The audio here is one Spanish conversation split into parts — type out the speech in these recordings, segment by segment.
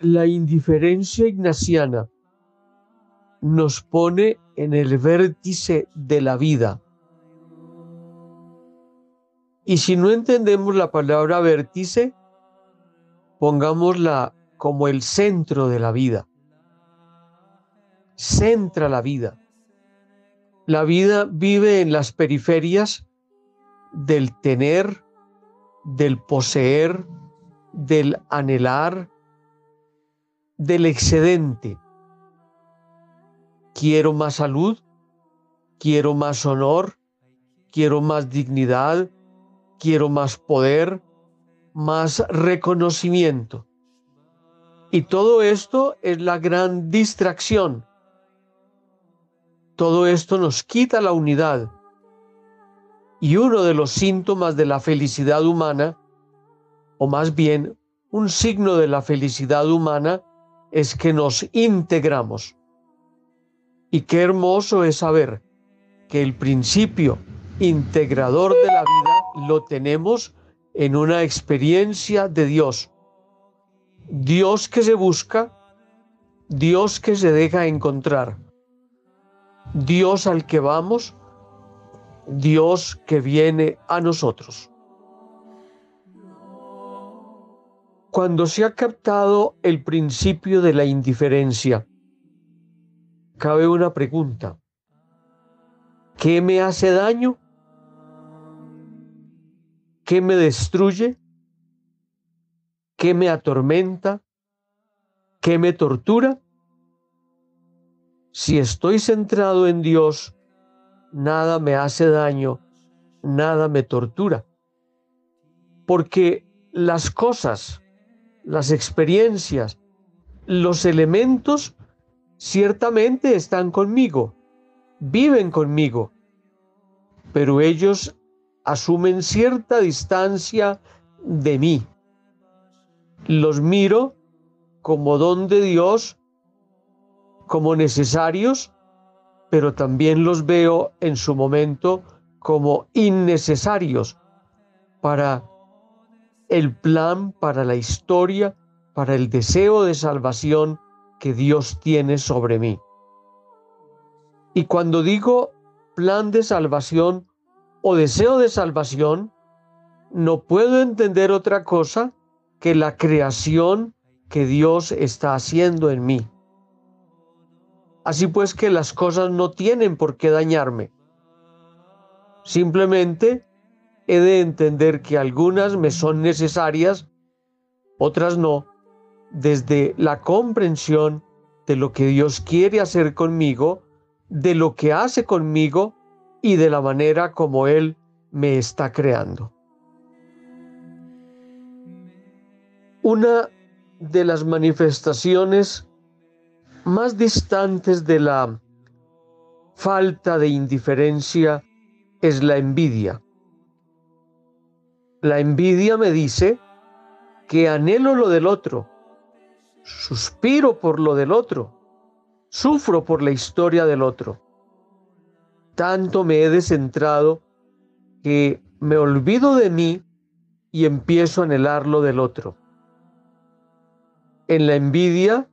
La indiferencia ignaciana nos pone en el vértice de la vida. Y si no entendemos la palabra vértice, pongámosla como el centro de la vida. Centra la vida. La vida vive en las periferias del tener, del poseer, del anhelar, del excedente. Quiero más salud, quiero más honor, quiero más dignidad, quiero más poder, más reconocimiento. Y todo esto es la gran distracción. Todo esto nos quita la unidad. Y uno de los síntomas de la felicidad humana, o más bien un signo de la felicidad humana, es que nos integramos. Y qué hermoso es saber que el principio integrador de la vida lo tenemos en una experiencia de Dios. Dios que se busca, Dios que se deja encontrar, Dios al que vamos, Dios que viene a nosotros. Cuando se ha captado el principio de la indiferencia, cabe una pregunta. ¿Qué me hace daño? ¿Qué me destruye? ¿Qué me atormenta? ¿Qué me tortura? Si estoy centrado en Dios, nada me hace daño, nada me tortura. Porque las cosas las experiencias, los elementos ciertamente están conmigo, viven conmigo, pero ellos asumen cierta distancia de mí. Los miro como don de Dios, como necesarios, pero también los veo en su momento como innecesarios para el plan para la historia, para el deseo de salvación que Dios tiene sobre mí. Y cuando digo plan de salvación o deseo de salvación, no puedo entender otra cosa que la creación que Dios está haciendo en mí. Así pues que las cosas no tienen por qué dañarme. Simplemente he de entender que algunas me son necesarias, otras no, desde la comprensión de lo que Dios quiere hacer conmigo, de lo que hace conmigo y de la manera como Él me está creando. Una de las manifestaciones más distantes de la falta de indiferencia es la envidia. La envidia me dice que anhelo lo del otro, suspiro por lo del otro, sufro por la historia del otro. Tanto me he descentrado que me olvido de mí y empiezo a anhelar lo del otro. En la envidia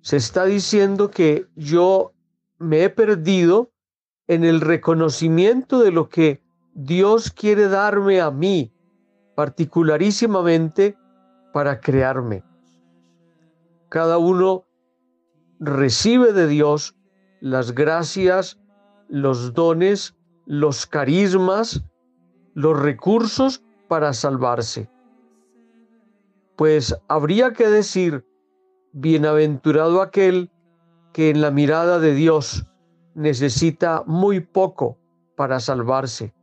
se está diciendo que yo me he perdido en el reconocimiento de lo que Dios quiere darme a mí, particularísimamente para crearme. Cada uno recibe de Dios las gracias, los dones, los carismas, los recursos para salvarse. Pues habría que decir, bienaventurado aquel que en la mirada de Dios necesita muy poco para salvarse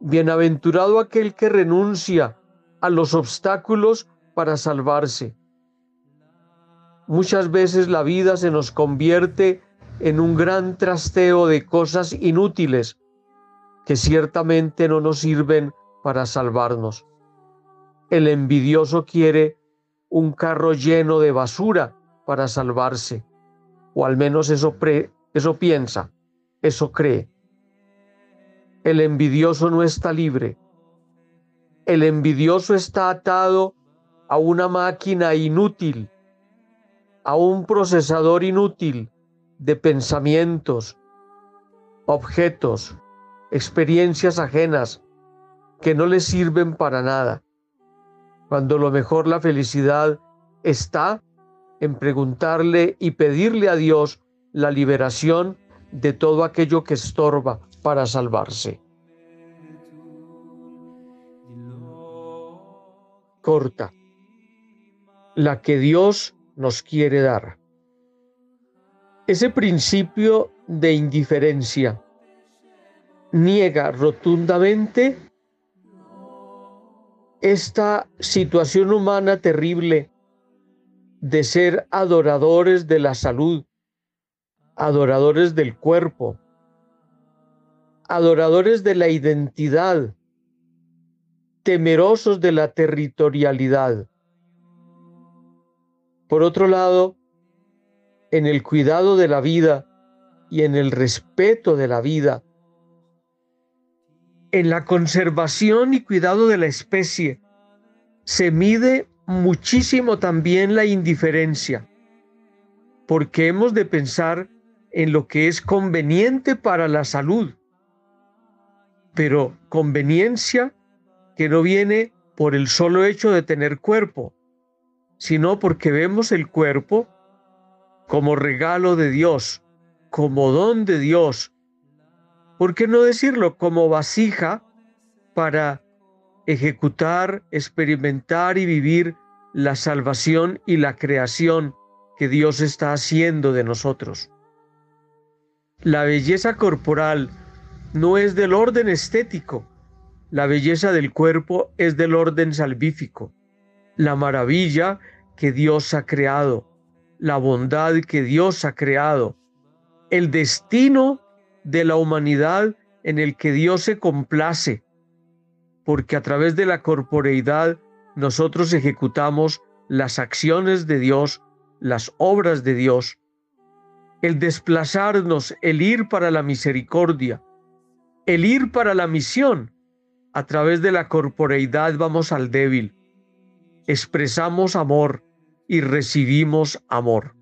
Bienaventurado aquel que renuncia a los obstáculos para salvarse. Muchas veces la vida se nos convierte en un gran trasteo de cosas inútiles que ciertamente no nos sirven para salvarnos. El envidioso quiere un carro lleno de basura para salvarse, o al menos eso, eso piensa, eso cree. El envidioso no está libre. El envidioso está atado a una máquina inútil a un procesador inútil de pensamientos, objetos, experiencias ajenas que no le sirven para nada, cuando lo mejor la felicidad está en preguntarle y pedirle a Dios la liberación de todo aquello que estorba para salvarse. Corta, la que Dios nos quiere dar. Ese principio de indiferencia niega rotundamente esta situación humana terrible de ser adoradores de la salud, adoradores del cuerpo, adoradores de la identidad, temerosos de la territorialidad. Por otro lado, en el cuidado de la vida y en el respeto de la vida, en la conservación y cuidado de la especie, se mide muchísimo también la indiferencia, porque hemos de pensar en lo que es conveniente para la salud, pero conveniencia que no viene por el solo hecho de tener cuerpo, sino porque vemos el cuerpo como regalo de Dios, como don de Dios. ¿Por qué no decirlo? Como vasija para ejecutar, experimentar y vivir la salvación y la creación que Dios está haciendo de nosotros. La belleza corporal no es del orden estético, la belleza del cuerpo es del orden salvífico, la maravilla que Dios ha creado, la bondad que Dios ha creado, el destino de la humanidad en el que Dios se complace, porque a través de la corporeidad nosotros ejecutamos las acciones de Dios, las obras de Dios, el desplazarnos, el ir para la misericordia, el ir para la misión. A través de la corporeidad vamos al débil, expresamos amor y recibimos amor.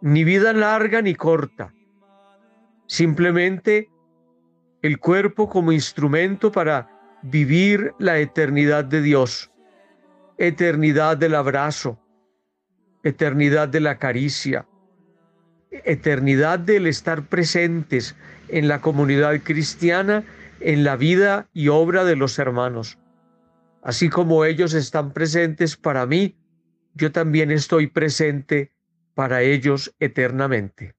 Ni vida larga ni corta, simplemente el cuerpo como instrumento para vivir la eternidad de Dios, eternidad del abrazo, eternidad de la caricia, eternidad del estar presentes en la comunidad cristiana, en la vida y obra de los hermanos. Así como ellos están presentes para mí, yo también estoy presente para ellos eternamente.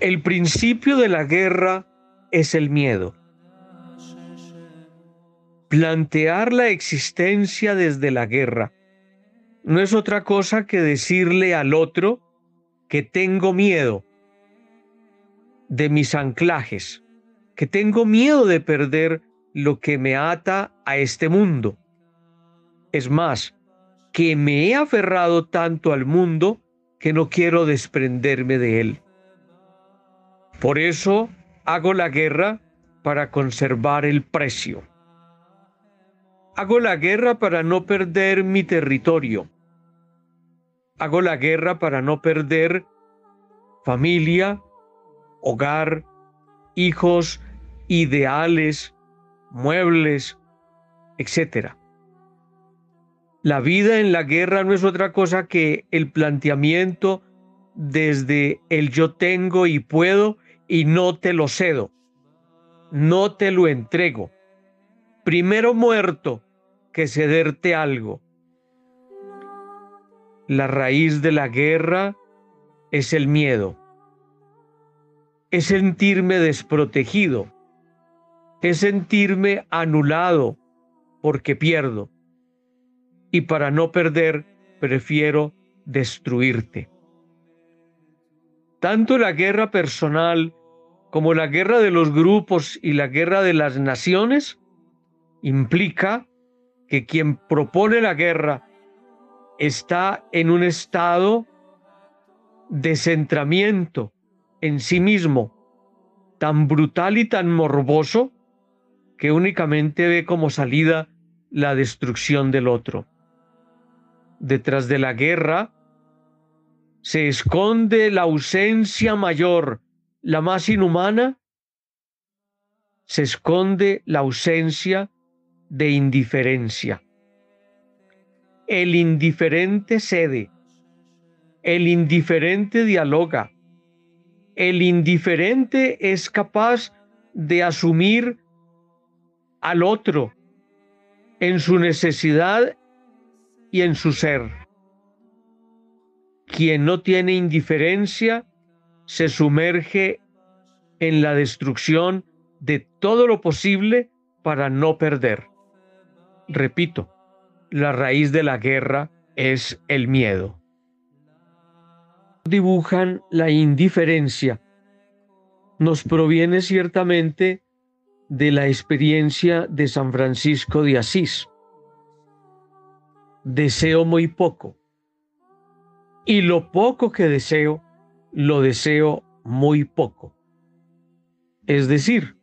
El principio de la guerra es el miedo. Plantear la existencia desde la guerra no es otra cosa que decirle al otro que tengo miedo de mis anclajes, que tengo miedo de perder lo que me ata a este mundo. Es más, que me he aferrado tanto al mundo que no quiero desprenderme de él. Por eso hago la guerra para conservar el precio. Hago la guerra para no perder mi territorio. Hago la guerra para no perder familia, hogar, hijos, ideales, muebles, etc. La vida en la guerra no es otra cosa que el planteamiento desde el yo tengo y puedo y no te lo cedo, no te lo entrego. Primero muerto que cederte algo. La raíz de la guerra es el miedo, es sentirme desprotegido, es sentirme anulado porque pierdo. Y para no perder, prefiero destruirte. Tanto la guerra personal como la guerra de los grupos y la guerra de las naciones implica que quien propone la guerra está en un estado de centramiento en sí mismo tan brutal y tan morboso que únicamente ve como salida la destrucción del otro. Detrás de la guerra se esconde la ausencia mayor, la más inhumana, se esconde la ausencia de indiferencia. El indiferente cede, el indiferente dialoga, el indiferente es capaz de asumir al otro en su necesidad y en su ser. Quien no tiene indiferencia se sumerge en la destrucción de todo lo posible para no perder. Repito, la raíz de la guerra es el miedo. Dibujan la indiferencia. Nos proviene ciertamente de la experiencia de San Francisco de Asís. Deseo muy poco. Y lo poco que deseo, lo deseo muy poco. Es decir,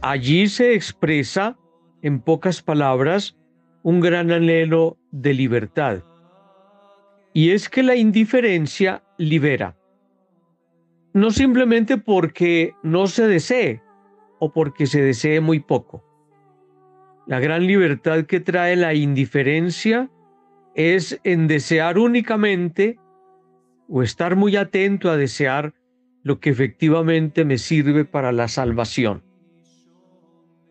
allí se expresa, en pocas palabras, un gran anhelo de libertad. Y es que la indiferencia libera. No simplemente porque no se desee, o porque se desee muy poco. La gran libertad que trae la indiferencia es en desear únicamente o estar muy atento a desear lo que efectivamente me sirve para la salvación.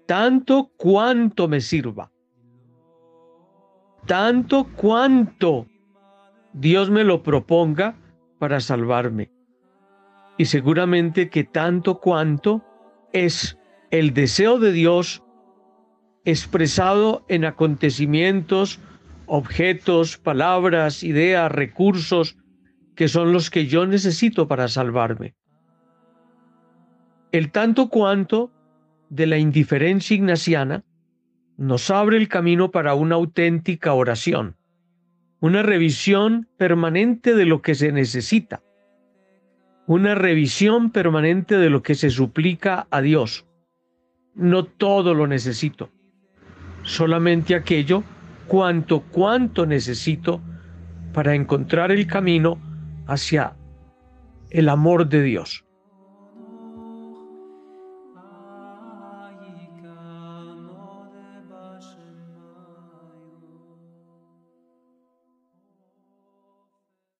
Tanto cuanto me sirva. Tanto cuanto Dios me lo proponga para salvarme. Y seguramente que tanto cuanto es el deseo de Dios expresado en acontecimientos, objetos, palabras, ideas, recursos, que son los que yo necesito para salvarme. El tanto cuanto de la indiferencia ignaciana nos abre el camino para una auténtica oración, una revisión permanente de lo que se necesita, una revisión permanente de lo que se suplica a Dios. No todo lo necesito, solamente aquello cuanto, cuanto necesito para encontrar el camino hacia el amor de Dios.